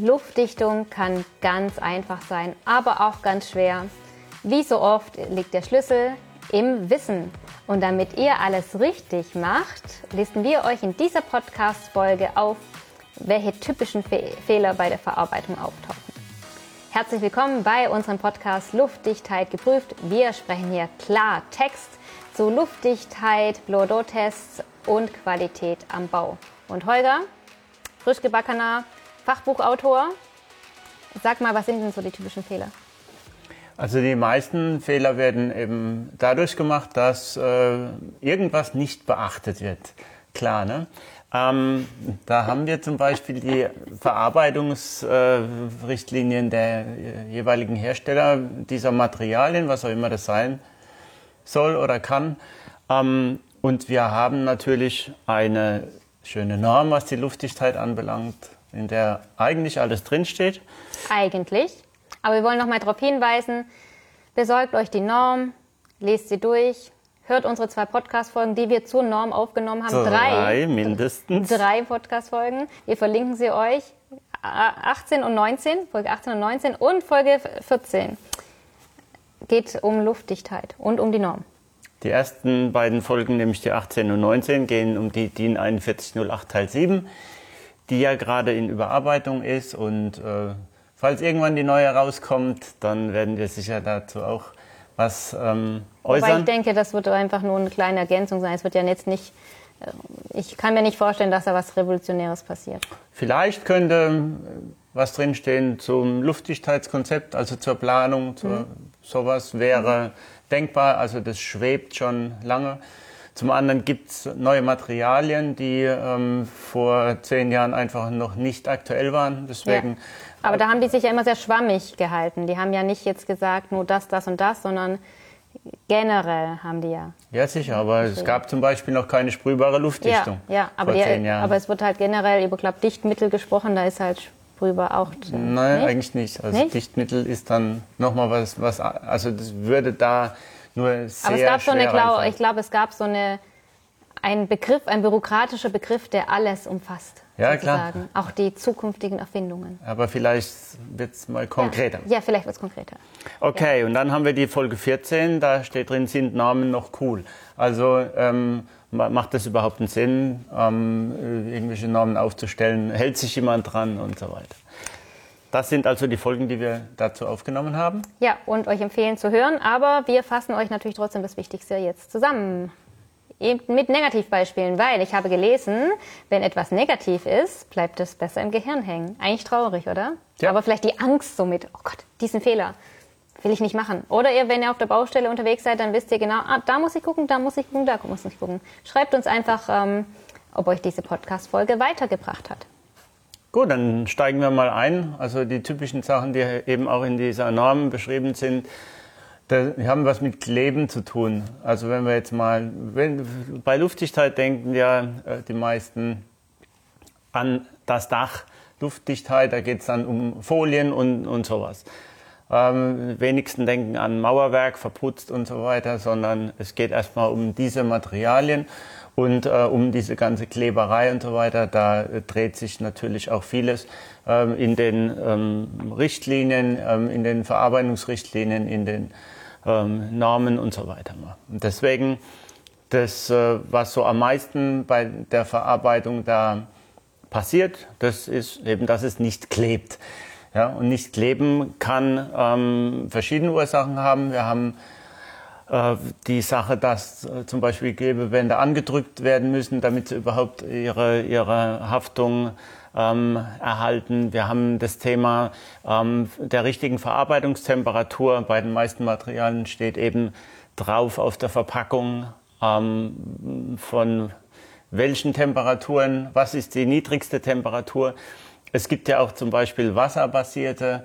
Luftdichtung kann ganz einfach sein, aber auch ganz schwer. Wie so oft liegt der Schlüssel im Wissen. Und damit ihr alles richtig macht, listen wir euch in dieser Podcast-Folge auf, welche typischen Fe Fehler bei der Verarbeitung auftauchen. Herzlich willkommen bei unserem Podcast Luftdichtheit geprüft. Wir sprechen hier klar Text zu Luftdichtheit, Blodo-Tests und Qualität am Bau. Und Holger, frisch gebackener Fachbuchautor, sag mal, was sind denn so die typischen Fehler? Also die meisten Fehler werden eben dadurch gemacht, dass äh, irgendwas nicht beachtet wird. Klar, ne? Ähm, da haben wir zum Beispiel die Verarbeitungsrichtlinien äh, der jeweiligen Hersteller dieser Materialien, was auch immer das sein soll oder kann. Ähm, und wir haben natürlich eine schöne Norm, was die Luftdichtheit anbelangt, in der eigentlich alles drinsteht. Eigentlich. Aber wir wollen noch mal darauf hinweisen, besorgt euch die Norm, lest sie durch, hört unsere zwei Podcast-Folgen, die wir zur Norm aufgenommen haben. Drei, drei mindestens. Drei Podcast-Folgen. Wir verlinken sie euch. 18 und 19, Folge 18 und 19 und Folge 14 geht um Luftdichtheit und um die Norm. Die ersten beiden Folgen, nämlich die 18 und 19, gehen um die DIN 4108 Teil 7, die ja gerade in Überarbeitung ist und äh, Falls irgendwann die neue rauskommt, dann werden wir sicher dazu auch was ähm, äußern. Wobei ich denke, das wird einfach nur eine kleine Ergänzung sein. Es wird ja jetzt nicht, äh, ich kann mir nicht vorstellen, dass da was Revolutionäres passiert. Vielleicht könnte äh, was drinstehen zum Luftdichtheitskonzept, also zur Planung, zu, mhm. sowas wäre mhm. denkbar. Also das schwebt schon lange. Zum anderen gibt es neue Materialien, die ähm, vor zehn Jahren einfach noch nicht aktuell waren. Deswegen. Ja. Aber da haben die sich ja immer sehr schwammig gehalten. Die haben ja nicht jetzt gesagt, nur das, das und das, sondern generell haben die ja. Ja, sicher, aber es gab zum Beispiel noch keine sprühbare Luftdichtung. Ja, ja aber, vor zehn Jahren. aber es wird halt generell über glaub, Dichtmittel gesprochen, da ist halt sprühbar auch. Nein, nicht? eigentlich nicht. Also nicht? Dichtmittel ist dann nochmal was, was, also das würde da nur sehr Aber es gab so eine, glaub, ich glaube, es gab so eine, ein Begriff, ein bürokratischer Begriff, der alles umfasst. Ja, sozusagen. klar. Auch die zukünftigen Erfindungen. Aber vielleicht wird es mal konkreter. Ja, ja vielleicht wird es konkreter. Okay, ja. und dann haben wir die Folge 14, da steht drin, sind Namen noch cool? Also ähm, macht das überhaupt einen Sinn, ähm, irgendwelche Namen aufzustellen? Hält sich jemand dran und so weiter? Das sind also die Folgen, die wir dazu aufgenommen haben. Ja, und euch empfehlen zu hören, aber wir fassen euch natürlich trotzdem das Wichtigste jetzt zusammen. Eben mit Negativbeispielen, weil ich habe gelesen, wenn etwas negativ ist, bleibt es besser im Gehirn hängen. Eigentlich traurig, oder? Ja. Aber vielleicht die Angst somit, oh Gott, diesen Fehler will ich nicht machen. Oder ihr, wenn ihr auf der Baustelle unterwegs seid, dann wisst ihr genau, ah, da muss ich gucken, da muss ich gucken, da muss ich gucken. Schreibt uns einfach, ähm, ob euch diese Podcast-Folge weitergebracht hat. Gut, dann steigen wir mal ein. Also die typischen Sachen, die eben auch in dieser Norm beschrieben sind, die haben was mit Kleben zu tun. Also wenn wir jetzt mal, wenn, bei Luftdichtheit denken ja äh, die meisten an das Dach, Luftdichtheit, da geht es dann um Folien und, und sowas. Ähm, wenigsten denken an Mauerwerk, verputzt und so weiter, sondern es geht erstmal um diese Materialien. Und äh, um diese ganze Kleberei und so weiter, da äh, dreht sich natürlich auch vieles ähm, in den ähm, Richtlinien, ähm, in den Verarbeitungsrichtlinien, in den ähm, Normen und so weiter. Und deswegen, das, äh, was so am meisten bei der Verarbeitung da passiert, das ist eben, dass es nicht klebt. Ja, und nicht kleben kann ähm, verschiedene Ursachen haben. Wir haben die Sache, dass äh, zum Beispiel Klebebänder angedrückt werden müssen, damit sie überhaupt ihre, ihre Haftung ähm, erhalten. Wir haben das Thema ähm, der richtigen Verarbeitungstemperatur. Bei den meisten Materialien steht eben drauf auf der Verpackung ähm, von welchen Temperaturen, was ist die niedrigste Temperatur. Es gibt ja auch zum Beispiel wasserbasierte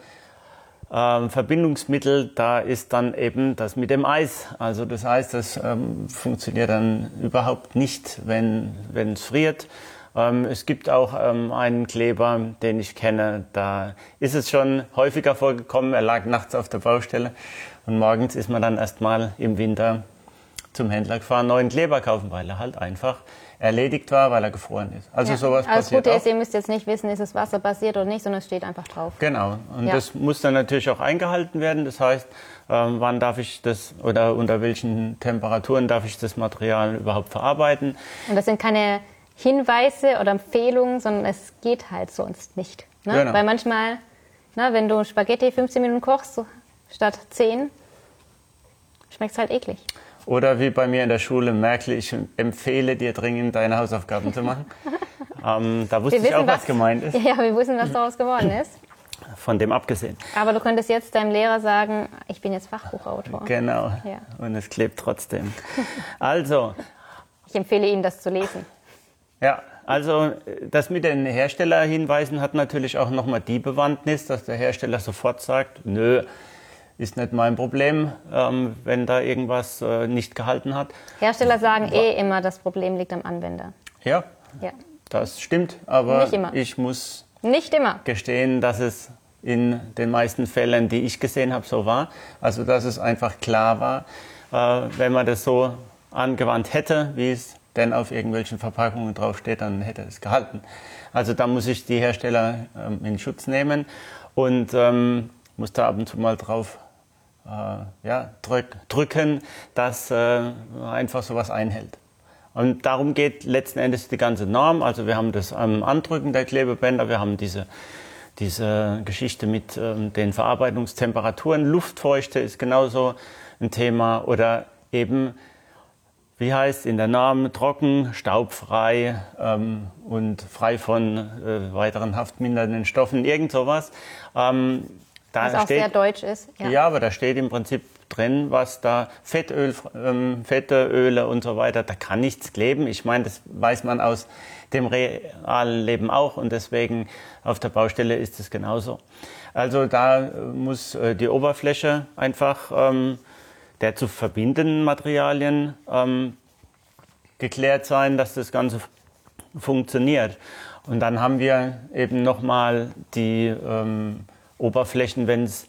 ähm, Verbindungsmittel, da ist dann eben das mit dem Eis. Also das Eis, das ähm, funktioniert dann überhaupt nicht, wenn wenn es friert. Ähm, es gibt auch ähm, einen Kleber, den ich kenne, da ist es schon häufiger vorgekommen. Er lag nachts auf der Baustelle und morgens ist man dann erstmal im Winter zum Händler gefahren, neuen Kleber kaufen, weil er halt einfach erledigt war, weil er gefroren ist. Also Ja. sowas Aber das passiert Gute auch. ist, ihr müsst jetzt nicht wissen, ist es wasserbasiert oder nicht, sondern es steht einfach drauf. Genau. Und Ja. das muss dann natürlich auch eingehalten werden. Das heißt, ähm, wann darf ich das oder unter welchen Temperaturen darf ich das Material überhaupt verarbeiten? Und das sind keine Hinweise oder Empfehlungen, sondern es geht halt sonst nicht. Ne? Genau. Weil manchmal, na, wenn du Spaghetti 15 Minuten kochst statt 10, schmeckt es halt eklig. Oder wie bei mir in der Schule, Merkel, ich empfehle dir dringend, deine Hausaufgaben zu machen. ähm, da wusste ich auch, was gemeint ist, Ja, wir wissen, was daraus geworden ist. von dem abgesehen. Aber du könntest jetzt deinem Lehrer sagen, ich bin jetzt Fachbuchautor. Genau. Ja. Und es klebt trotzdem. Also, Ich empfehle Ihnen, das zu lesen. Ja, also das mit den Herstellerhinweisen hat natürlich auch nochmal die Bewandtnis, dass der Hersteller sofort sagt, nö, ist nicht mein Problem, ähm, wenn da irgendwas äh, nicht gehalten hat. Hersteller sagen eh immer, das Problem liegt am Anwender. Ja, Ja. das stimmt, aber ich muss Nicht immer. gestehen, dass es in den meisten Fällen, die ich gesehen habe, so war. Also dass es einfach klar war, äh, wenn man das so angewandt hätte, wie es denn auf irgendwelchen Verpackungen draufsteht, dann hätte es gehalten. Also da muss ich die Hersteller ähm, in Schutz nehmen und ähm, muss da ab und zu mal drauf ja, drück, drücken, dass äh, einfach sowas einhält. Und darum geht letzten Endes die ganze Norm. Also wir haben das Andrücken der Klebebänder, wir haben diese, diese Geschichte mit ähm, den Verarbeitungstemperaturen. Luftfeuchte ist genauso ein Thema oder eben, wie heißt in der Norm, trocken, staubfrei ähm, und frei von äh, weiteren haftmindernden Stoffen, irgend sowas. Ähm, da Was auch sehr deutsch ist. ja. aber da steht im Prinzip drin, was da Fettöl, ähm, Fette, Öle und so weiter, da kann nichts kleben. Ich meine, das weiß man aus dem realen Leben auch und deswegen auf der Baustelle ist es genauso. Also da muss äh, die Oberfläche einfach ähm, der zu verbindenden Materialien ähm, geklärt sein, dass das Ganze funktioniert. Und dann haben wir eben nochmal die ähm, Oberflächen, wenn es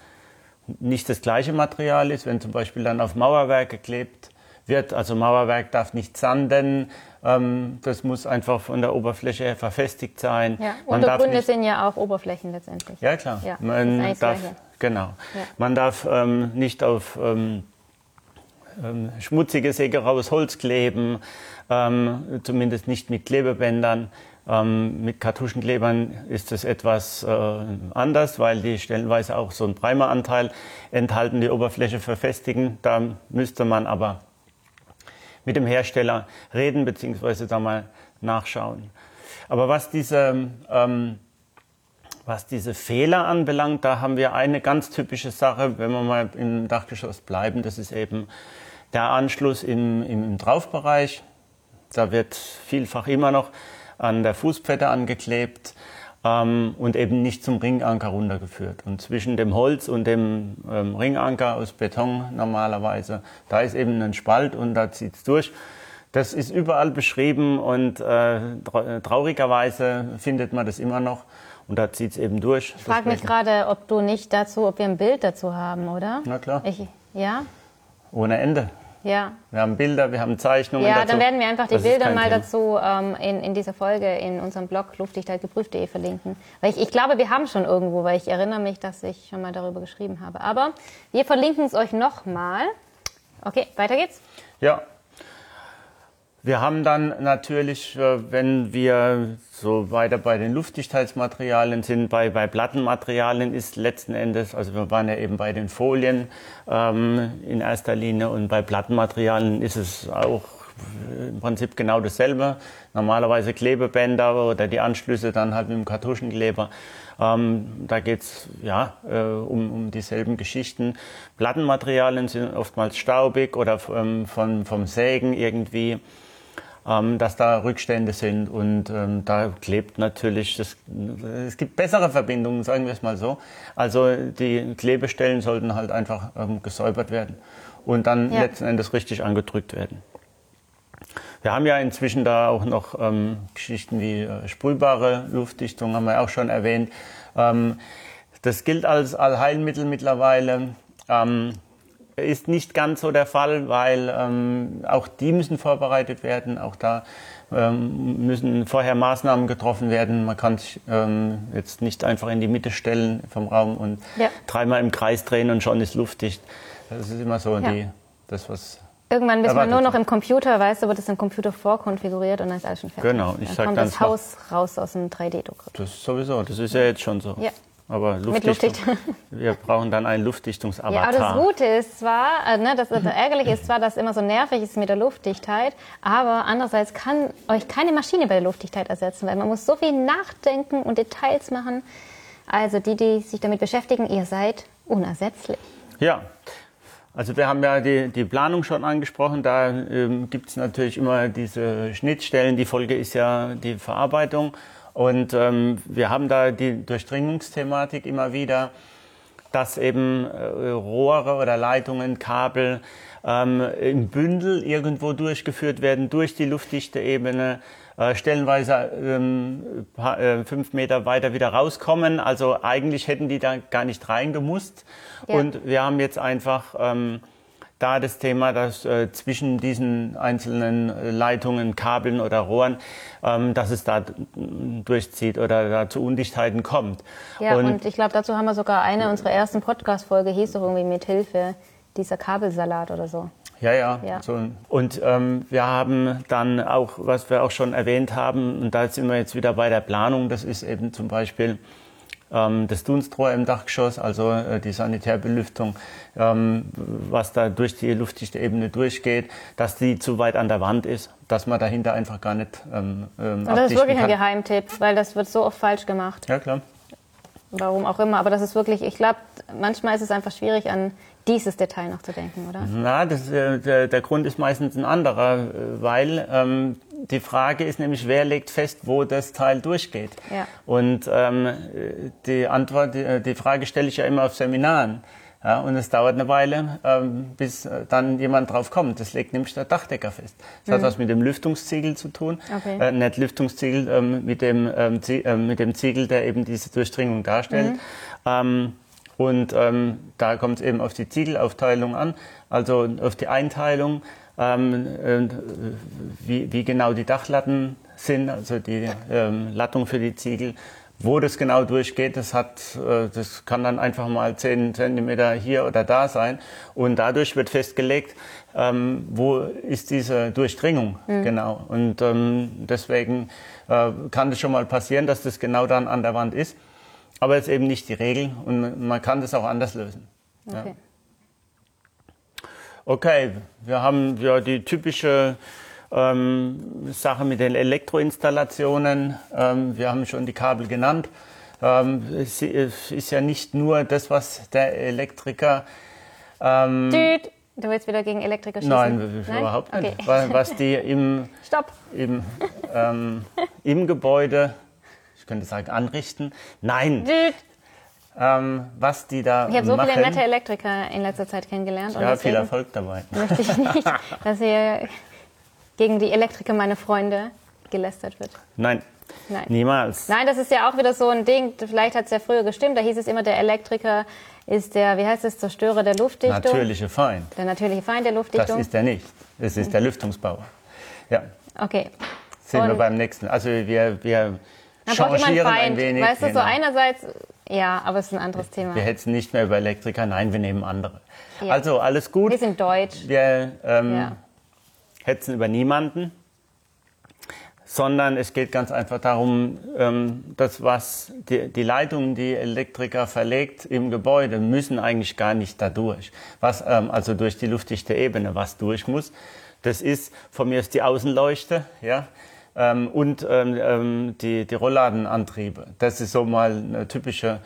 nicht das gleiche Material ist, wenn zum Beispiel dann auf Mauerwerk geklebt wird, also Mauerwerk darf nicht sanden, ähm, das muss einfach von der Oberfläche her verfestigt sein. Ja. Man Untergründe sind ja auch Oberflächen letztendlich. ja klar, Ja, man darf, genau, man darf ähm, nicht auf ähm, ähm, schmutziges, egeraues Holz kleben, ähm, zumindest nicht mit Klebebändern. Ähm, mit Kartuschenklebern ist es etwas äh, anders, weil die stellenweise auch so einen Primeranteil enthalten, die Oberfläche verfestigen. Da müsste man aber mit dem Hersteller reden bzw. da mal nachschauen. Aber was diese, ähm, was diese Fehler anbelangt, da haben wir eine ganz typische Sache, wenn wir mal im Dachgeschoss bleiben, das ist eben der Anschluss im, im Draufbereich. Da wird vielfach immer noch an der Fußpfette angeklebt ähm, und eben nicht zum Ringanker runtergeführt. Und zwischen dem Holz und dem ähm, Ringanker aus Beton normalerweise, da ist eben ein Spalt und da zieht's durch. Das ist überall beschrieben und äh, tra- traurigerweise findet man das immer noch und da zieht's eben durch. Ich frage mich gerade, ob du nicht dazu, ob wir ein Bild dazu haben, oder? Na klar. Ich, ja? Ohne Ende. Ja. Wir haben Bilder, wir haben Zeichnungen Ja, dazu. dann werden wir einfach die Das Bilder mal Thema. dazu ähm, in, in dieser Folge in unserem Blog luftdichtheitgeprüft.de verlinken. Weil ich, ich glaube, wir haben schon irgendwo, weil ich erinnere mich, dass ich schon mal darüber geschrieben habe. Aber wir verlinken es euch nochmal. Okay, weiter geht's. Ja. Wir haben dann natürlich, äh, wenn wir so weiter bei den Luftdichtheitsmaterialien sind, bei, bei Plattenmaterialien ist letzten Endes, also wir waren ja eben bei den Folien ähm, in erster Linie und bei Plattenmaterialien ist es auch im Prinzip genau dasselbe. Normalerweise Klebebänder oder die Anschlüsse dann halt mit dem Kartuschenkleber. Ähm, da geht's ja, äh, um, um dieselben Geschichten. Plattenmaterialien sind oftmals staubig oder ähm, von, vom Sägen irgendwie, ähm, dass da Rückstände sind und ähm, da klebt natürlich, das, es gibt bessere Verbindungen, sagen wir es mal so. Also die Klebestellen sollten halt einfach ähm, gesäubert werden und dann Ja. letzten Endes richtig angedrückt werden. Wir haben ja inzwischen da auch noch ähm, Geschichten wie äh, sprühbare Luftdichtung, haben wir auch schon erwähnt. Ähm, das gilt als Allheilmittel mittlerweile. Ähm, ist nicht ganz so der Fall, weil ähm, auch die müssen vorbereitet werden. Auch da ähm, müssen vorher Maßnahmen getroffen werden. Man kann sich ähm, jetzt nicht einfach in die Mitte stellen vom Raum und ja. dreimal im Kreis drehen und schon ist luftdicht. Das ist immer so ja. die, das, was Irgendwann bist man nur noch im Computer, weißt du, wird es im Computer vorkonfiguriert und dann ist alles schon fertig. Genau, ich dann sag kommt das Haus raus aus dem 3D-Druck. Das ist sowieso, das ist ja jetzt schon so. Ja. Aber Luftdichtung, wir brauchen dann einen Luftdichtungsavatar. Ja, aber das Gute ist zwar, äh, ne, das, das Ärgerliche ist zwar, dass es immer so nervig ist mit der Luftdichtheit, aber andererseits kann euch keine Maschine bei der Luftdichtheit ersetzen, weil man muss so viel nachdenken und Details machen. Also die, die sich damit beschäftigen, ihr seid unersetzlich. Ja, also wir haben ja die, die Planung schon angesprochen. Da ähm, gibt es natürlich immer diese Schnittstellen. Die Folge ist ja die Verarbeitung. Und ähm, wir haben da die Durchdringungsthematik immer wieder, dass eben äh, Rohre oder Leitungen, Kabel ähm, im Bündel irgendwo durchgeführt werden durch die luftdichte Ebene, äh, stellenweise ähm, paar, äh, fünf Meter weiter wieder rauskommen. Also eigentlich hätten die da gar nicht reingemusst. Ja. Und wir haben jetzt einfach ähm, da das Thema, dass äh, zwischen diesen einzelnen äh, Leitungen, Kabeln oder Rohren, ähm, dass es da durchzieht oder da zu Undichtheiten kommt. Ja, und, und ich glaube, dazu haben wir sogar eine unserer ersten Podcast-Folge, hieß doch irgendwie mit Hilfe dieser Kabelsalat oder so. Ja, ja. ja. So. Und ähm, wir haben dann auch, was wir auch schon erwähnt haben, und da sind wir jetzt wieder bei der Planung, das ist eben zum Beispiel das Dunstrohr im Dachgeschoss, also äh, die Sanitärbelüftung, ähm, was da durch die luftdichte Ebene durchgeht, dass die zu weit an der Wand ist, dass man dahinter einfach gar nicht ähm, ähm Das ist wirklich kann. ein Geheimtipp, weil das wird so oft falsch gemacht. Ja, klar. Warum auch immer, aber das ist wirklich, ich glaube, manchmal ist es einfach schwierig, an dieses Detail noch zu denken, oder? Na, das, äh, der, der Grund ist meistens ein anderer, äh, weil ähm, die Frage ist nämlich, wer legt fest, wo das Teil durchgeht? Ja. Und ähm, die Antwort, die, die Frage stelle ich ja immer auf Seminaren. Ja, und es dauert eine Weile, ähm, bis äh, dann jemand drauf kommt. Das legt nämlich der Dachdecker fest. Das mhm. hat was mit dem Lüftungsziegel zu tun. Okay. Äh, nicht Lüftungsziegel, ähm, mit, dem, ähm, äh, mit dem Ziegel, der eben diese Durchdringung darstellt. Mhm. Und ähm, da kommt es eben auf die Ziegelaufteilung an, also auf die Einteilung, ähm, äh, wie, wie genau die Dachlatten sind, also die ähm, Lattung für die Ziegel wo das genau durchgeht, das, hat, äh, das kann dann einfach mal 10 Zentimeter hier oder da sein. Und dadurch wird festgelegt, ähm, wo ist diese Durchdringung mhm. genau. Und ähm, deswegen äh, kann es schon mal passieren, dass das genau dann an der Wand ist. Aber ist eben nicht die Regel und man kann das auch anders lösen. Okay. Ja. Okay, wir haben ja die typische ähm, Sache mit den Elektroinstallationen. Ähm, wir haben schon die Kabel genannt. Ähm, es ist ja nicht nur das, was der Elektriker. Ähm, Düt. Du willst wieder gegen Elektriker schießen? Nein, Nein? überhaupt nicht. Okay. Was die im, Stopp. Im, ähm, im Gebäude, ich könnte sagen, anrichten. Nein. Düt. Ähm, was die da Ich habe so viele nette Elektriker in letzter Zeit kennengelernt. Ja, viel Erfolg dabei. Möchte ich nicht, dass ihr gegen die Elektriker, meine Freunde, gelästert wird. Nein. Nein. Niemals. Nein, das ist ja auch wieder so ein Ding, vielleicht hat es ja früher gestimmt, da hieß es immer, der Elektriker ist der, wie heißt es, Zerstörer der Luftdichtung. Natürliche Feind. Der natürliche Feind der Luftdichtung. Das ist er nicht. Es ist der Lüftungsbauer. Ja. Okay. Sind Und wir beim nächsten. Also wir, wir changieren ein wenig. Weißt du, genau. so einerseits, ja, aber es ist ein anderes Thema. Wir hetzen nicht mehr über Elektriker, nein, wir nehmen andere. Ja. Also alles gut. Wir sind deutsch. Wir ähm, ja hetzen über niemanden, sondern es geht ganz einfach darum, ähm, dass was die, die Leitungen, die Elektriker verlegt im Gebäude, müssen eigentlich gar nicht dadurch. Was ähm, also durch die luftdichte Ebene was durch muss. Das ist von mir ist die Außenleuchte, ja, ähm, und die, die Rollladenantriebe. Das ist so mal eine typische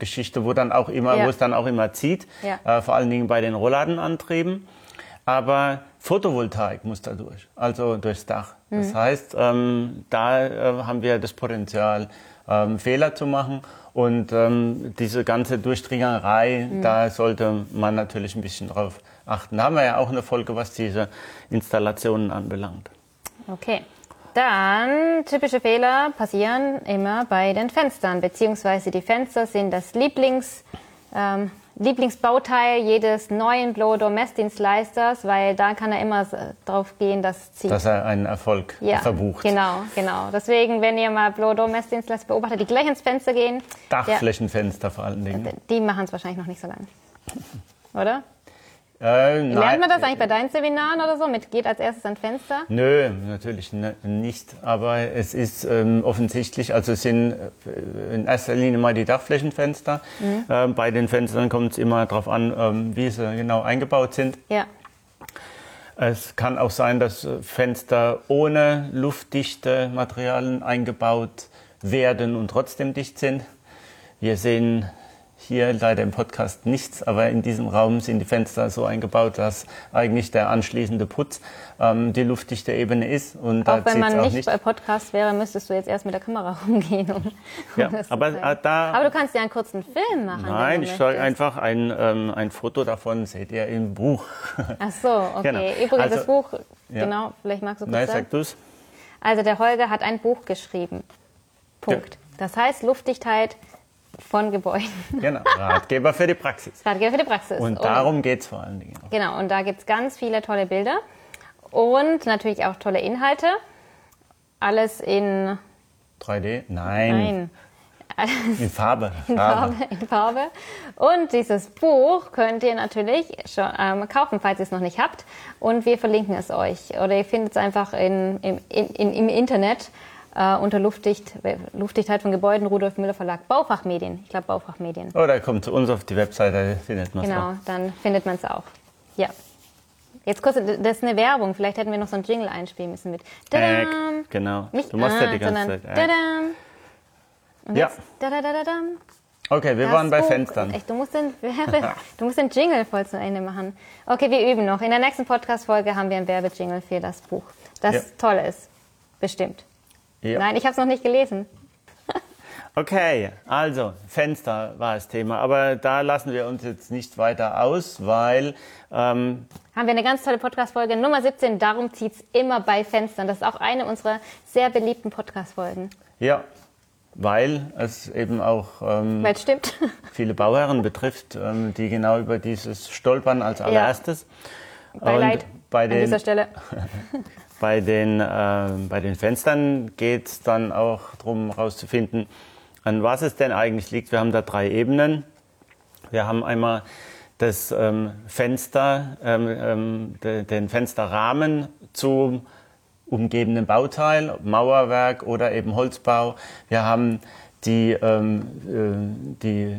Geschichte, wo dann auch immer, ja. wo es dann auch immer zieht, ja. äh, vor allen Dingen bei den Rollladenantrieben. Aber Photovoltaik muss da durch, also durchs Dach. Mhm. Das heißt, ähm, da äh, haben wir das Potenzial, ähm, Fehler zu machen. Und ähm, diese ganze Durchdringerei, mhm. da sollte man natürlich ein bisschen drauf achten. Da haben wir ja auch eine Folge, was diese Installationen anbelangt. Okay. Dann typische Fehler passieren immer bei den Fenstern, beziehungsweise die Fenster sind das Lieblings, ähm, Lieblingsbauteil jedes neuen Blow-Door-Messdienstleisters, weil da kann er immer s- drauf gehen, dass zieht. Dass er einen Erfolg ja, verbucht. Genau, genau. Deswegen, wenn ihr mal Blow-Door-Messdienstleister beobachtet, die gleich ins Fenster gehen, Dachflächenfenster vor allen Dingen. die machen es wahrscheinlich noch nicht so lang. Oder? Äh, nein. Lernt man das eigentlich bei deinen Seminaren oder so? Mit geht als erstes ans Fenster? Nö, natürlich nicht. Aber es ist ähm, offensichtlich, also es sind äh, in erster Linie mal die Dachflächenfenster. Mhm. Ähm, bei den Fenstern kommt es immer darauf an, ähm, wie sie genau eingebaut sind. Ja. Es kann auch sein, dass äh, Fenster ohne luftdichte Materialien eingebaut werden und trotzdem dicht sind. Wir sehen hier leider im Podcast nichts, aber in diesem Raum sind die Fenster so eingebaut, dass eigentlich der anschließende Putz ähm, die luftdichte Ebene ist. Und Auch wenn man auch nicht, nicht. bei Podcast wäre, müsstest du jetzt erst mit der Kamera rumgehen. Um, um Ja, aber, äh, da- aber du kannst ja einen kurzen Film machen. Nein, ich möchtest. einfach ein, ähm, ein Foto davon, seht ihr im Buch. Ach so, okay. Genau. Übrigens, Also- das Buch, Ja. genau, vielleicht magst du kurz Nein, sagen. sag du's. Also der Holger hat ein Buch geschrieben. Punkt. Das heißt Luftdichtheit von Gebäuden. Genau, Ratgeber für die Praxis. Ratgeber für die Praxis. Und darum geht's vor allen Dingen auch. Genau, und da gibt es ganz viele tolle Bilder und natürlich auch tolle Inhalte. Alles in, 3D? Nein, nein, in Farbe. in Farbe, in Farbe. Und dieses Buch könnt ihr natürlich schon ähm, kaufen, falls ihr es noch nicht habt. Und wir verlinken es euch. Oder ihr findet es einfach in, im, in, im Internet äh, unter Luftdicht, Luftdichtheit von Gebäuden, Rudolf Müller Verlag, Baufachmedien. Ich glaube Baufachmedien. Oder kommt zu uns auf die Webseite, findet man es Genau, dann findet man es auch. Ja. Jetzt kurz, das ist eine Werbung. Vielleicht hätten wir noch so einen Jingle einspielen müssen mit. Tadam. genau. Nicht Du machst ja ah, die ganze Zeit. Tadam. Und Ja. jetzt dadadadadam. Okay, wir Das waren bei Buch- Fenstern. Echt, du, musst den, du musst den Jingle voll zu Ende machen. Okay, wir üben noch. In der nächsten Podcast-Folge haben wir einen Werbejingle für das Buch. Das Ja. toll ist. Bestimmt. Ja. Nein, ich habe es noch nicht gelesen. Okay, also Fenster war das Thema, aber da lassen wir uns jetzt nicht weiter aus, weil ähm, Haben wir eine ganz tolle Podcast-Folge, Nummer 17. Darum zieht's immer bei Fenstern. Das ist auch eine unserer sehr beliebten Podcast-Folgen. ja, weil es eben auch ähm, es viele Bauherren betrifft, ähm, die genau über dieses stolpern als allererstes. Beileid Und bei an den, dieser Stelle. Bei den, äh, bei den Fenstern geht es dann auch darum herauszufinden, an was es denn eigentlich liegt. Wir haben da drei Ebenen. Wir haben einmal das ähm, Fenster, ähm, ähm, de, den Fensterrahmen zum umgebenden Bauteil, Mauerwerk oder eben Holzbau. Wir haben die, ähm, äh, die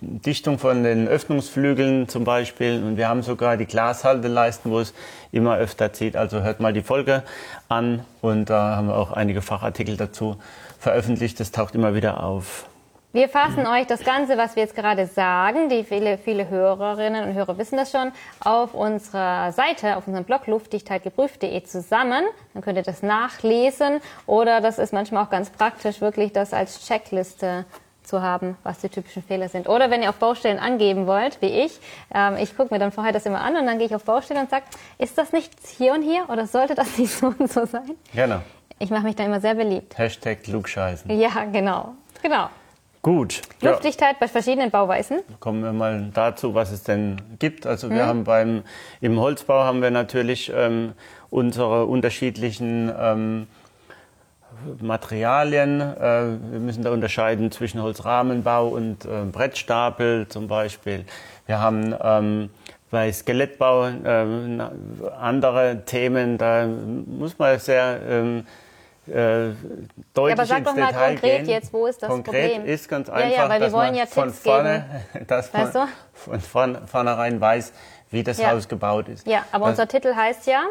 Dichtung von den Öffnungsflügeln zum Beispiel und wir haben sogar die Glashalteleisten, wo es immer öfter zieht. Also hört mal die Folge an und da haben wir auch einige Fachartikel dazu veröffentlicht. Das taucht immer wieder auf. Wir fassen euch das Ganze, was wir jetzt gerade sagen, die viele, viele Hörerinnen und Hörer wissen das schon, auf unserer Seite, auf unserem Blog luftdichtheitgeprüft.de zusammen. Dann könnt ihr das nachlesen oder das ist manchmal auch ganz praktisch, wirklich das als Checkliste zu haben, was die typischen Fehler sind. Oder wenn ihr auf Baustellen angeben wollt, wie ich, ähm, ich gucke mir dann vorher das immer an und dann gehe ich auf Baustellen und sage, ist das nicht hier und hier oder sollte das nicht so und so sein? Genau. Ich mache mich da immer sehr beliebt. Hashtag Klugscheißen. Ja, genau. Genau. Gut. Ja. Luftdichtheit bei verschiedenen Bauweisen. Kommen wir mal dazu, was es denn gibt. Also wir Mhm. haben beim im Holzbau haben wir natürlich ähm, unsere unterschiedlichen ähm, Materialien. Äh, wir müssen da unterscheiden zwischen Holzrahmenbau und äh, Brettstapel zum Beispiel. Wir haben ähm, bei Skelettbau na- andere Themen. Da muss man sehr ähm, äh, deutlich aber sag doch mal Detail konkret gehen. jetzt, wo ist das Konkret Problem? ist ganz Ja, einfach, ja, weil wir dass wollen man ja von Tipps vorne, dass man Weißt du? von vorn, vornherein weiß, wie das Ja. Haus gebaut ist. Ja, aber das, unser Titel heißt ja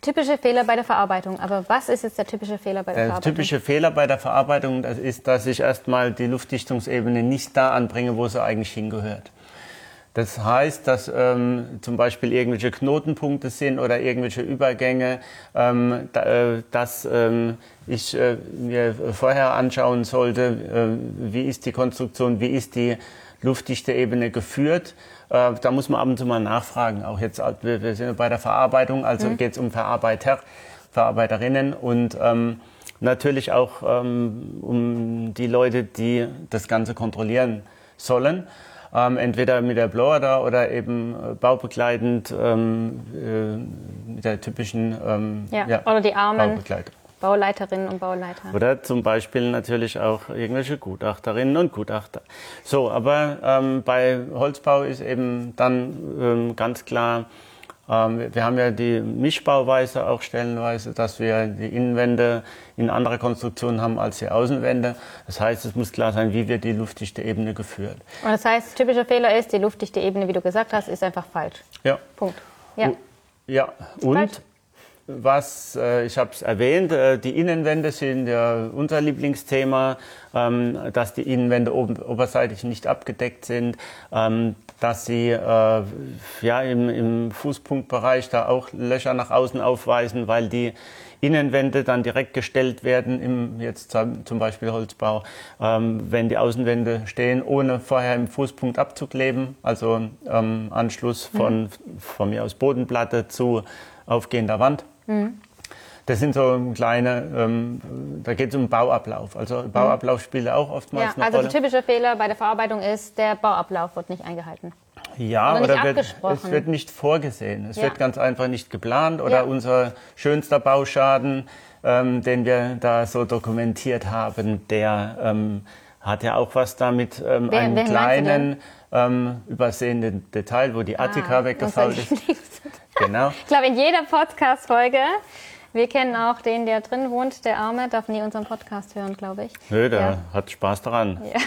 typische Fehler bei der Verarbeitung. Aber was ist jetzt der typische Fehler bei der der Verarbeitung? typische Fehler bei der Verarbeitung das ist, dass ich erstmal die Luftdichtungsebene nicht da anbringe, wo sie eigentlich hingehört. Das heißt, dass ähm, zum Beispiel irgendwelche Knotenpunkte sind oder irgendwelche Übergänge, ähm, da, äh, dass ähm, ich äh, mir vorher anschauen sollte, äh, wie ist die Konstruktion, wie ist die luftdichte Ebene geführt. Äh, da muss man ab und zu mal nachfragen. Auch jetzt, äh, wir, wir sind bei der Verarbeitung, also geht es um Verarbeiter, Verarbeiterinnen und ähm, natürlich auch ähm, um die Leute, die das Ganze kontrollieren sollen. Ähm, entweder mit der Blower da oder eben äh, baubegleitend ähm, äh, mit der typischen ähm, ja. Ja, oder die Armen. Baubegleitung. Bauleiterinnen und Bauleiter. Oder zum Beispiel natürlich auch irgendwelche Gutachterinnen und Gutachter. So, aber ähm, bei Holzbau ist eben dann ähm, ganz klar, wir haben ja die Mischbauweise auch stellenweise, dass wir die Innenwände in anderer Konstruktion haben als die Außenwände. Das heißt, es muss klar sein, wie wird die luftdichte Ebene geführt. Und das heißt, typischer Fehler ist, die luftdichte Ebene, wie du gesagt hast, ist einfach falsch. Ja. Punkt. Ja. Ja, und falsch was, äh, ich habe es erwähnt, äh, die Innenwände sind ja unser Lieblingsthema, ähm, dass die Innenwände oben, oberseitig nicht abgedeckt sind, ähm, dass sie äh, ja, im, im Fußpunktbereich da auch Löcher nach außen aufweisen, weil die Innenwände dann direkt gestellt werden, im jetzt zum Beispiel Holzbau, ähm, wenn die Außenwände stehen, ohne vorher im Fußpunkt abzukleben, also ähm, Anschluss von, mhm. von mir aus Bodenplatte zu aufgehender Wand. Mhm. Das sind so kleine, ähm, da geht es um Bauablauf. Also Bauablauf mhm. spielt auch oftmals ja, eine also Rolle. Also der typische Fehler bei der Verarbeitung ist, der Bauablauf wird nicht eingehalten. Ja, oder, oder wird, es wird nicht vorgesehen. Es ja. wird ganz einfach nicht geplant. Oder ja. unser schönster Bauschaden, ähm, den wir da so dokumentiert haben, der ähm, hat ja auch was damit, ähm, wer, einen kleinen ähm, übersehenden Detail, wo die Attika ah, weggefault ist. Genau. Ich glaube, in jeder Podcast-Folge wir kennen auch den, der drin wohnt, der Arme, darf nie unseren Podcast hören, glaube ich. Nö, der ja. hat Spaß daran. Ja,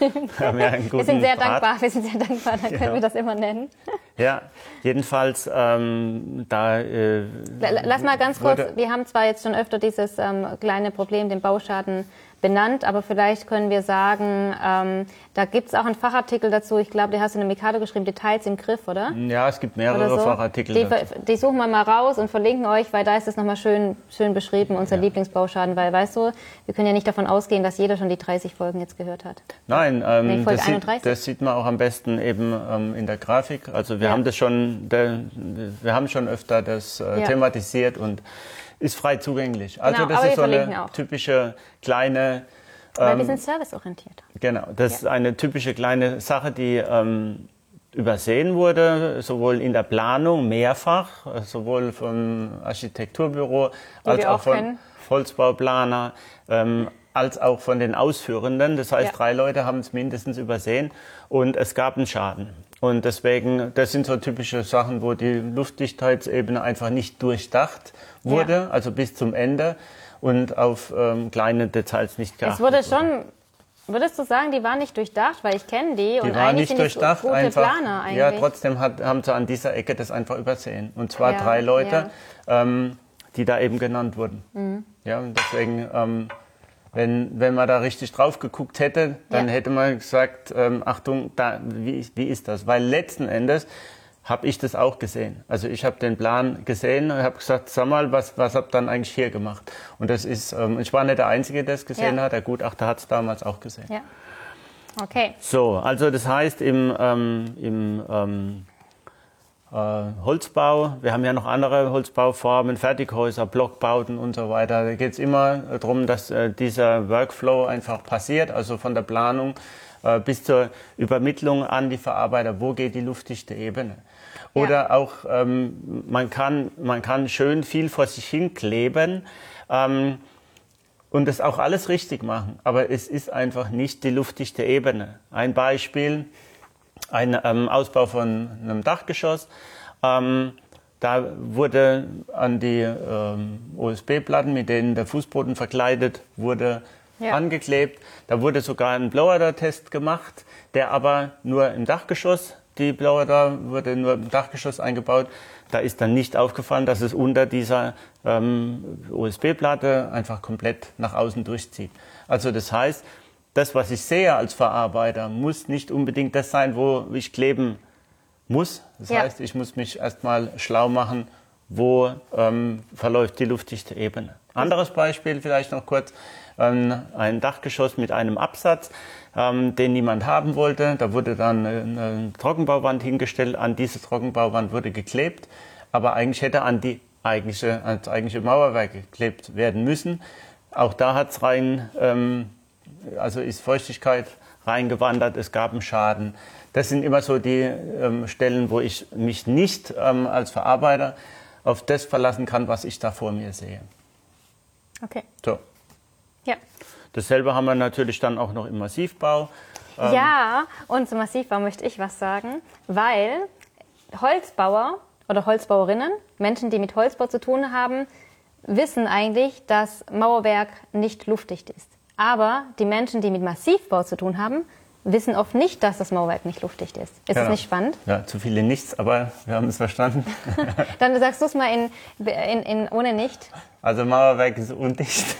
wir, haben ja einen guten wir sind sehr Draht. dankbar, wir sind sehr dankbar, dann können wir das immer nennen. Ja, jedenfalls ähm, da. Äh, Lass mal ganz kurz, wir haben zwar jetzt schon öfter dieses ähm, kleine Problem, den Bauschaden benannt, aber vielleicht können wir sagen, ähm, da gibt es auch einen Fachartikel dazu. Ich glaube, der hast du in der Mikado geschrieben, Details im Griff, oder? Ja, es gibt mehrere so. Fachartikel. Die, dazu. die suchen wir mal raus und verlinken euch, weil da ist es nochmal schön, schön beschrieben, unser ja. Lieblingsbauschaden. Weil, weißt du, wir können ja nicht davon ausgehen, dass jeder schon die 30 Folgen jetzt gehört hat. Nein, ähm, das, sieht, das, sieht, man auch am besten eben ähm, in der Grafik. Also wir ja. haben das schon, der, wir haben schon öfter das äh, ja. thematisiert und ist frei zugänglich. Also genau, das ist so eine typische kleine. Weil ähm, wir sind serviceorientiert. Genau, das ja. ist eine typische kleine Sache, die ähm, übersehen wurde, sowohl in der Planung mehrfach, sowohl vom Architekturbüro die als auch, auch vom Holzbauplaner. Ähm, als auch von den Ausführenden. Das heißt, ja. drei Leute haben es mindestens übersehen und es gab einen Schaden. Und deswegen, das sind so typische Sachen, wo die Luftdichtheitsebene einfach nicht durchdacht wurde, ja. also bis zum Ende und auf ähm, kleine Details nicht geachtet Es wurde schon, würdest du sagen, die waren nicht durchdacht, weil ich kenne die, die und waren eigentlich nicht durchdacht, gute einfach, Planer eigentlich. Ja, trotzdem hat, haben sie an dieser Ecke das einfach übersehen. Und zwar ja, drei Leute, ja. ähm, die da eben genannt wurden. Mhm. Ja, und deswegen, ähm, wenn, wenn man da richtig drauf geguckt hätte, dann ja. hätte man gesagt, ähm, Achtung, da, wie, wie ist das? Weil letzten Endes habe ich das auch gesehen. Also ich habe den Plan gesehen und habe gesagt, sag mal, was, was habt dann eigentlich hier gemacht? Und das ist, ähm, ich war nicht der Einzige, der es gesehen ja. hat, der Gutachter hat es damals auch gesehen. Ja. Okay. So, also das heißt im, ähm, im ähm, äh, Holzbau, wir haben ja noch andere Holzbauformen, Fertighäuser, Blockbauten und so weiter. Da geht es immer darum, dass äh, dieser Workflow einfach passiert, also von der Planung äh, bis zur Übermittlung an die Verarbeiter, wo geht die luftdichte Ebene. Oder ja. auch, ähm, man, kann, man kann schön viel vor sich hin kleben ähm, und das auch alles richtig machen. Aber es ist einfach nicht die luftdichte Ebene. Ein Beispiel, ein ähm, Ausbau von einem Dachgeschoss. Ähm, da wurde an die ähm, OSB-Platten, mit denen der Fußboden verkleidet wurde, ja. angeklebt. Da wurde sogar ein Blower-Test gemacht, der aber nur im Dachgeschoss die Blower da wurde nur im Dachgeschoss eingebaut. Da ist dann nicht aufgefallen, dass es unter dieser ähm, USB-Platte einfach komplett nach außen durchzieht. Also das heißt, das, was ich sehe als Verarbeiter, muss nicht unbedingt das sein, wo ich kleben muss. Das ja. heißt, ich muss mich erstmal schlau machen, wo ähm, verläuft die luftdichte Ebene. Anderes Beispiel vielleicht noch kurz. Ähm, ein Dachgeschoss mit einem Absatz ähm, den niemand haben wollte. Da wurde dann eine Trockenbauwand hingestellt, an diese Trockenbauwand wurde geklebt, aber eigentlich hätte an die eigentliche, ans eigentliche Mauerwerk geklebt werden müssen. Auch da hat es rein ähm, also ist Feuchtigkeit reingewandert, es gab einen Schaden. Das sind immer so die ähm, Stellen, wo ich mich nicht ähm, als Verarbeiter auf das verlassen kann, was ich da vor mir sehe. Okay. So. Ja. Dasselbe haben wir natürlich dann auch noch im Massivbau. Ähm ja, und zum Massivbau möchte ich was sagen, weil Holzbauer oder Holzbauerinnen, Menschen, die mit Holzbau zu tun haben, wissen eigentlich, dass Mauerwerk nicht luftdicht ist. Aber die Menschen, die mit Massivbau zu tun haben, wissen oft nicht, dass das Mauerwerk nicht luftdicht ist. Ist ja. das nicht spannend? Ja, zu viele nichts, aber wir haben es verstanden. Dann sagst du es mal in, in, in, ohne nicht. Also Mauerwerk ist undicht.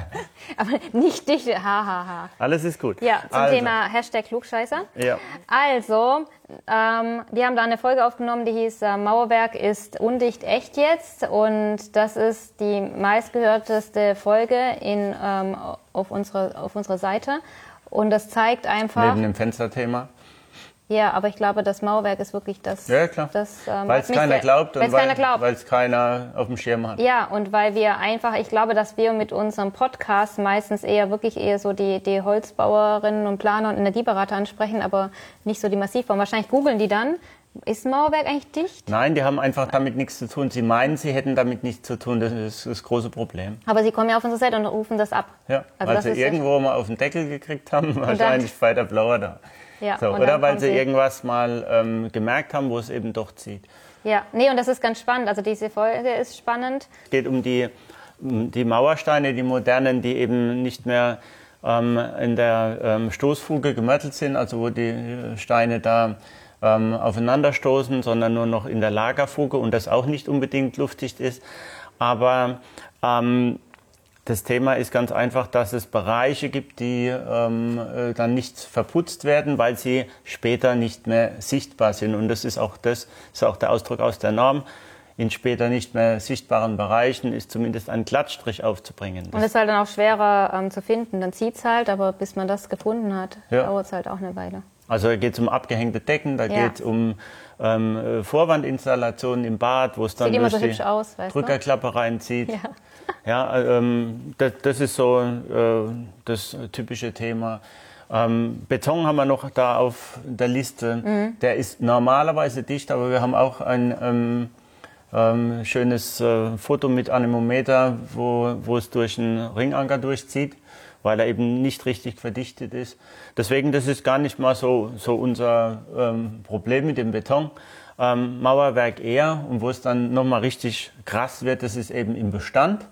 aber nicht dicht, hahaha. Ha, ha. Alles ist gut. Ja, zum also. Thema Hashtag Klugscheißer. Ja. Also, ähm, wir haben da eine Folge aufgenommen, die hieß äh, Mauerwerk ist undicht echt jetzt. Und das ist die meistgehörteste Folge in, ähm, auf, unsere, auf unserer Seite. Und das zeigt einfach. Neben dem Fensterthema. Ja, aber ich glaube, das Mauerwerk ist wirklich das. Ja, klar. Das, ähm, weil es keiner glaubt und weil es keiner auf dem Schirm hat. Ja, und weil wir einfach, ich glaube, dass wir mit unserem Podcast meistens eher wirklich eher so die, die Holzbauerinnen und Planer und Energieberater ansprechen, aber nicht so die Massivbauer. Wahrscheinlich googeln die dann, ist ein Mauerwerk eigentlich dicht? Nein, die haben einfach damit nichts zu tun. Sie meinen, sie hätten damit nichts zu tun. Das ist das große Problem. Aber sie kommen ja auf unsere Seite und rufen das ab. Ja, also weil sie irgendwo mal auf den Deckel gekriegt haben, wahrscheinlich bei der Blower da. Ja, so, oder weil sie, sie irgendwas mal ähm, gemerkt haben, wo es eben doch zieht. Ja, nee, und das ist ganz spannend. Also diese Folge ist spannend. Es geht um die, um die Mauersteine, die modernen, die eben nicht mehr ähm, in der ähm, Stoßfuge gemörtelt sind, also wo die Steine da ähm, aufeinanderstoßen, sondern nur noch in der Lagerfuge und das auch nicht unbedingt luftdicht ist. Aber ähm, das Thema ist ganz einfach, dass es Bereiche gibt, die ähm, äh, dann nicht verputzt werden, weil sie später nicht mehr sichtbar sind. Und das ist auch das, ist auch der Ausdruck aus der Norm. In später nicht mehr sichtbaren Bereichen ist zumindest ein Glattstrich aufzubringen. Das und es ist halt dann auch schwerer ähm, zu finden. Dann zieht es halt, aber bis man das gefunden hat, ja. dauert es halt auch eine Weile. Also da geht es um abgehängte Decken, da ja. geht es um ähm, Vorwandinstallationen im Bad, wo es dann durch so die aus, Drückerklappe reinzieht. Ja, ja ähm, das, das, ist so äh, das typische Thema. Ähm, Beton haben wir noch da auf der Liste. Mhm. Der ist normalerweise dicht, aber wir haben auch ein ähm, ähm, schönes äh, Foto mit Anemometer, wo, wo es durch einen Ringanker durchzieht weil er eben nicht richtig verdichtet ist. Deswegen, das ist gar nicht mal so, so unser ähm, Problem mit dem Beton. Ähm, Mauerwerk eher und wo es dann nochmal richtig krass wird, das ist eben im Bestand.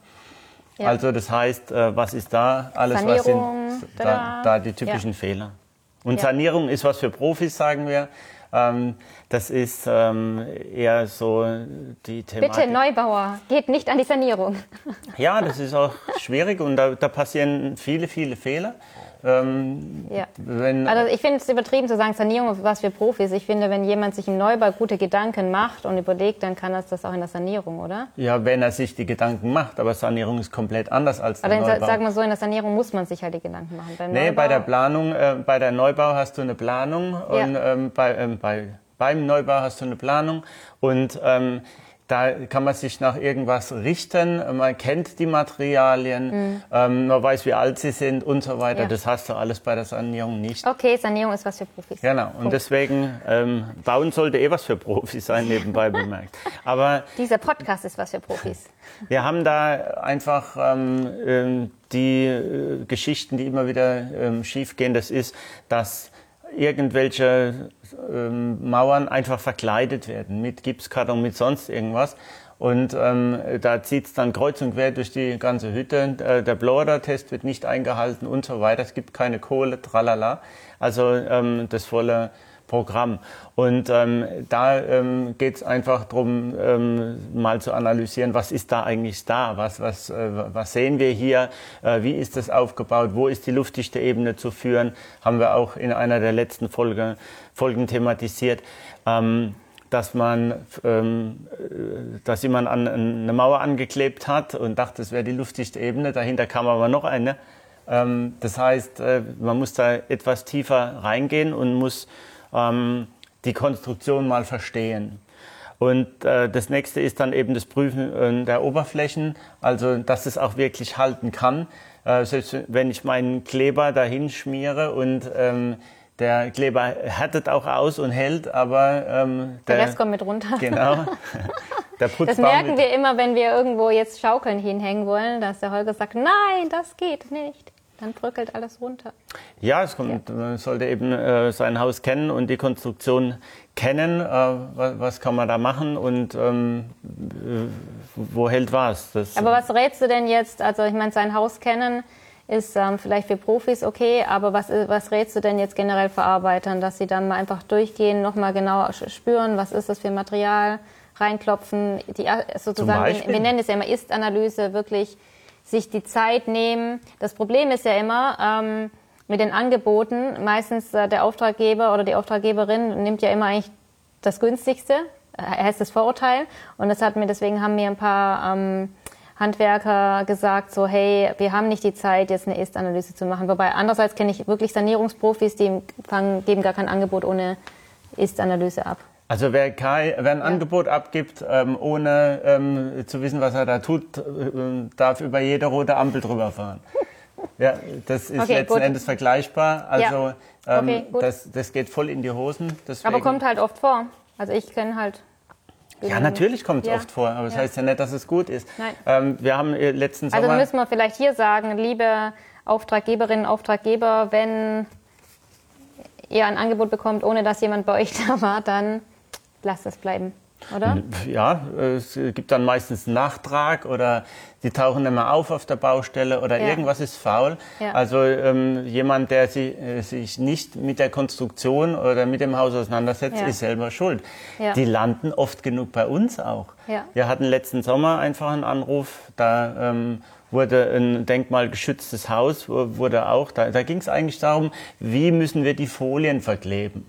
Ja. Also das heißt, äh, was ist da alles, Sanierung, was sind da, da die typischen ja. Fehler. Und ja. Sanierung ist was für Profis, sagen wir. Ähm, das ist ähm, eher so die Thematik. Bitte, Neubauer, geht nicht an die Sanierung. Ja, das ist auch schwierig und da, da passieren viele, viele Fehler. Ähm, ja. also ich finde es übertrieben zu sagen, Sanierung ist was für Profis. Ich finde, wenn jemand sich im Neubau gute Gedanken macht und überlegt, dann kann er das auch in der Sanierung, oder? Ja, wenn er sich die Gedanken macht, aber Sanierung ist komplett anders als der aber Neubau. Sag mal so, in der Sanierung muss man sich halt die Gedanken machen. Beim nee, Neubau, bei der Planung, äh, bei der Neubau hast du eine Planung ja. und ähm, bei, ähm, bei, beim Neubau hast du eine Planung und ähm, da kann man sich nach irgendwas richten. Man kennt die Materialien, mhm. ähm, man weiß, wie alt sie sind und so weiter. Ja. Das hast du alles bei der Sanierung nicht. Okay, Sanierung ist was für Profis. Genau. Und Punkt. deswegen ähm, bauen sollte eh was für Profis sein, nebenbei bemerkt. Aber dieser Podcast ist was für Profis. Wir haben da einfach ähm, ähm die äh, Geschichten, die immer wieder ähm, schiefgehen. Das ist, dass irgendwelche ähm, Mauern einfach verkleidet werden mit Gipskarton, mit sonst irgendwas. Und ähm, da zieht es dann kreuz und quer durch die ganze Hütte. Äh, der Blower-Test wird nicht eingehalten und so weiter. Es gibt keine Kohle, tralala. Also ähm, das volle Programm. Und ähm, da ähm, geht es einfach darum, ähm, mal zu analysieren, was ist da eigentlich da, was, was, äh, was sehen wir hier, äh, wie ist das aufgebaut, wo ist die luftdichte Ebene zu führen, haben wir auch in einer der letzten Folge, Folgen thematisiert. Ähm, dass man, ähm, äh, dass jemand an eine Mauer angeklebt hat und dachte, das wäre die luftdichte Ebene. Dahinter kam aber noch eine. Ähm, das heißt, äh, man muss da etwas tiefer reingehen und muss ähm, die Konstruktion mal verstehen. Und äh, das nächste ist dann eben das Prüfen äh, der Oberflächen, also dass es auch wirklich halten kann. Äh, selbst wenn ich meinen Kleber dahin schmiere und ähm, der Kleber härtet auch aus und hält, aber ähm, der, der Rest kommt mit runter. Genau. Der das merken wir immer, wenn wir irgendwo jetzt Schaukeln hinhängen wollen, dass der Holger sagt, nein, das geht nicht. Dann bröckelt alles runter. Ja, es kommt, ja. man sollte eben äh, sein Haus kennen und die Konstruktion kennen. Äh, was, was, kann man da machen und ähm, äh, wo hält was? Das, Aber was rätst du denn jetzt? Also ich meine, sein Haus kennen ist ähm, vielleicht für Profis okay, aber was, was rätst du denn jetzt generell Verarbeitern, dass sie dann mal einfach durchgehen, nochmal genau spüren, was ist das für Material, reinklopfen, die äh, sozusagen, wir, wir nennen es ja immer Ist-Analyse, wirklich sich die Zeit nehmen. Das Problem ist ja immer ähm, mit den Angeboten, meistens äh, der Auftraggeber oder die Auftraggeberin nimmt ja immer eigentlich das günstigste, äh, heißt das Vorurteil. Und das hat mir, deswegen haben mir ein paar ähm, Handwerker gesagt, so hey, wir haben nicht die Zeit, jetzt eine Ist-Analyse zu machen. Wobei andererseits kenne ich wirklich Sanierungsprofis, die fangen, geben gar kein Angebot ohne Ist-Analyse ab. Also wer, kein, wer ein ja. Angebot abgibt, ähm, ohne ähm, zu wissen, was er da tut, äh, darf über jede rote Ampel drüber fahren. Ja, das ist okay, letzten gut. Endes vergleichbar. Also ja. ähm, okay, das, das geht voll in die Hosen. Deswegen. Aber kommt halt oft vor. Also ich kenne halt. Ja, natürlich kommt es ja. oft vor, aber das heißt ja nicht, dass es gut ist. Nein. Ähm, wir haben äh, letzten also Sommer... Also müssen wir vielleicht hier sagen, liebe Auftraggeberinnen, Auftraggeber, wenn ihr ein Angebot bekommt, ohne dass jemand bei euch da war, dann lasst es bleiben, oder? Ja, es gibt dann meistens einen Nachtrag oder die tauchen mehr auf auf der Baustelle oder ja. irgendwas ist faul. Ja. Also ähm, jemand, der sich, äh, sich nicht mit der Konstruktion oder mit dem Haus auseinandersetzt, ja. ist selber schuld. Die landen oft genug bei uns auch. Wir hatten letzten Sommer einfach einen Anruf, da ähm, wurde ein denkmalgeschütztes Haus, wurde auch, da, da ging es eigentlich darum, wie müssen wir die Folien verkleben.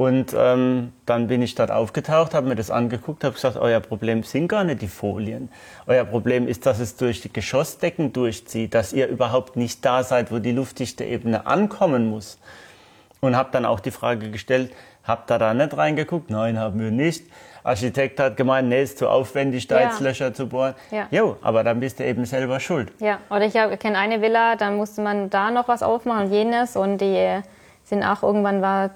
Und ähm, dann bin ich dort aufgetaucht, habe mir das angeguckt, habe gesagt, euer Problem sind gar nicht die Folien. Euer Problem ist, dass es durch die Geschossdecken durchzieht, dass ihr überhaupt nicht da seid, wo die luftdichte Ebene ankommen muss. Und habe dann auch die Frage gestellt, habt ihr da nicht reingeguckt? Nein, haben wir nicht. Architekt hat gemeint, nee, ist zu aufwendig, da ja. jetzt Löcher zu bohren. Ja. Jo, aber dann bist du eben selber schuld. Ja, oder ich kenne eine Villa, dann musste man da noch was aufmachen und jenes und die sind auch irgendwann war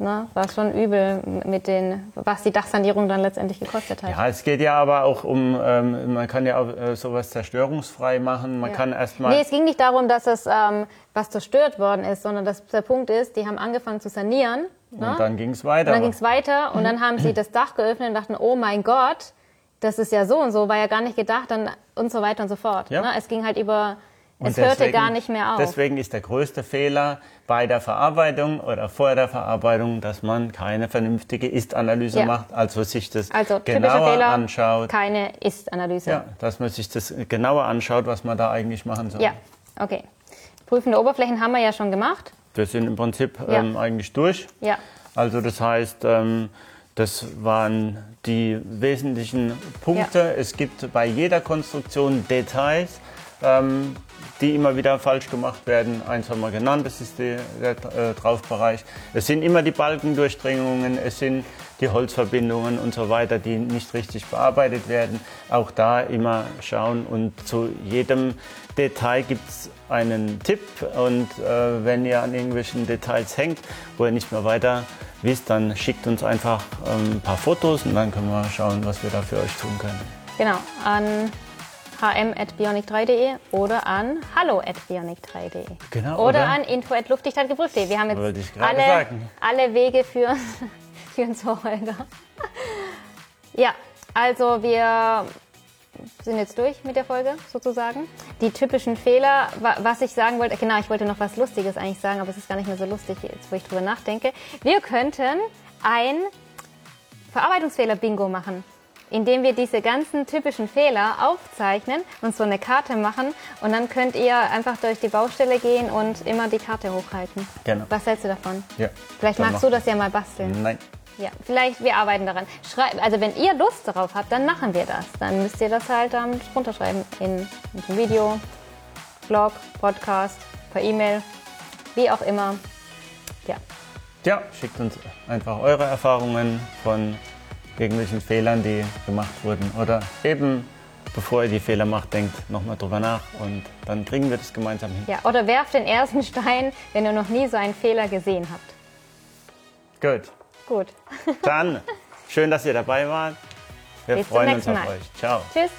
Ne? War schon übel mit den, was die Dachsanierung dann letztendlich gekostet hat. Ja, es geht ja aber auch um, ähm, man kann ja auch äh, sowas zerstörungsfrei machen. Man ja. kann erstmal. Nee, es ging nicht darum, dass es ähm, was zerstört worden ist, sondern dass der Punkt ist, die haben angefangen zu sanieren. Ne? Und dann ging es weiter. Und dann ging es weiter und dann haben sie das Dach geöffnet und dachten, oh mein Gott, das ist ja so und so, war ja gar nicht gedacht dann und so weiter und so fort. Ja. Ne? Es ging halt über und es hörte deswegen, gar nicht mehr auf. Deswegen ist der größte Fehler bei der Verarbeitung oder vor der Verarbeitung, dass man keine vernünftige Ist-Analyse ja. macht, also sich das also, genauer Fehler, anschaut. Keine Ist-Analyse. Ja, dass man sich das genauer anschaut, was man da eigentlich machen soll. Ja, okay. Prüfende Oberflächen haben wir ja schon gemacht. Wir sind im Prinzip ja. ähm, eigentlich durch. Ja. Also das heißt, ähm, das waren die wesentlichen Punkte. Ja. Es gibt bei jeder Konstruktion Details ähm, die immer wieder falsch gemacht werden. Eins haben wir genannt, das ist die, der äh, Draufbereich. Es sind immer die Balkendurchdringungen, es sind die Holzverbindungen und so weiter, die nicht richtig bearbeitet werden. Auch da immer schauen und zu jedem Detail gibt es einen Tipp und äh, wenn ihr an irgendwelchen Details hängt, wo ihr nicht mehr weiter wisst, dann schickt uns einfach ähm, ein paar Fotos und dann können wir schauen, was wir da für euch tun können. Genau, an hm.bionic3.de oder an hallo.bionic3.de. Genau. Oder, oder an info.luftdichtheitgeprüft.de. Wir haben jetzt alle, alle Wege für, für zu Holger. ja, also wir sind jetzt durch mit der Folge sozusagen. Die typischen Fehler, was ich sagen wollte, genau, ich wollte noch was Lustiges eigentlich sagen, aber es ist gar nicht mehr so lustig, jetzt wo ich drüber nachdenke. Wir könnten ein Verarbeitungsfehler-Bingo machen indem wir diese ganzen typischen Fehler aufzeichnen und so eine Karte machen und dann könnt ihr einfach durch die Baustelle gehen und immer die Karte hochhalten. Genau. Was hältst du davon? Ja. Vielleicht magst du das ja mal basteln. Nein. Ja, vielleicht, wir arbeiten daran. Schreib, also wenn ihr Lust darauf habt, dann machen wir das. Dann müsst ihr das halt ähm, runterschreiben in, in Video, Blog, Podcast, per E-Mail, wie auch immer. Ja. Ja, schickt uns einfach eure Erfahrungen von irgendwelchen Fehlern, die gemacht wurden oder eben bevor ihr die Fehler macht, denkt nochmal drüber nach und dann kriegen wir das gemeinsam hin. Ja, oder werft den ersten Stein, wenn ihr noch nie so einen Fehler gesehen habt. Gut. Gut. Dann schön, dass ihr dabei wart. Wir Bis freuen uns auf euch. Ciao. Tschüss.